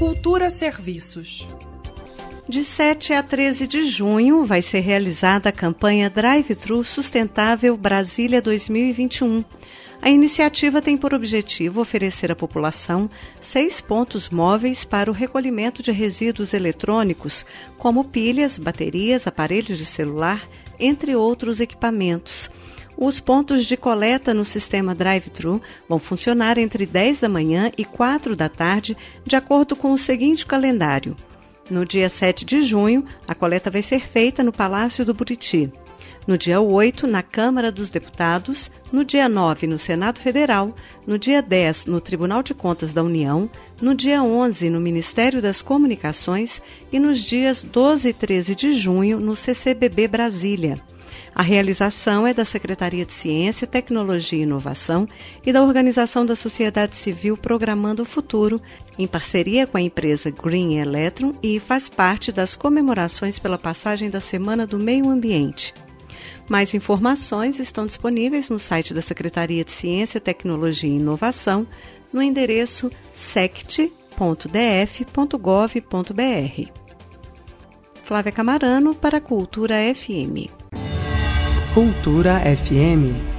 Cultura Serviços. De 7 a 13 de junho vai ser realizada a campanha Drive-Thru Sustentável Brasília 2021. A iniciativa tem por objetivo oferecer à população seis pontos móveis para o recolhimento de resíduos eletrônicos, como pilhas, baterias, aparelhos de celular, entre outros equipamentos. Os pontos de coleta no sistema drive-thru vão funcionar entre 10 da manhã e 4 da tarde, de acordo com o seguinte calendário. No dia 7 de junho, a coleta vai ser feita no Palácio do Buriti. No dia 8, na Câmara dos Deputados, no dia 9, no Senado Federal, no dia 10, no Tribunal de Contas da União, no dia 11, no Ministério das Comunicações e nos dias 12 e 13 de junho, no CCBB Brasília. A realização é da Secretaria de Ciência, Tecnologia e Inovação e da Organização da Sociedade Civil Programando o Futuro, em parceria com a empresa Green Electron e faz parte das comemorações pela passagem da Semana do Meio Ambiente. Mais informações estão disponíveis no site da Secretaria de Ciência, Tecnologia e Inovação, no endereço sect.df.gov.br. Flávia Camarano para a Cultura FM. Cultura FM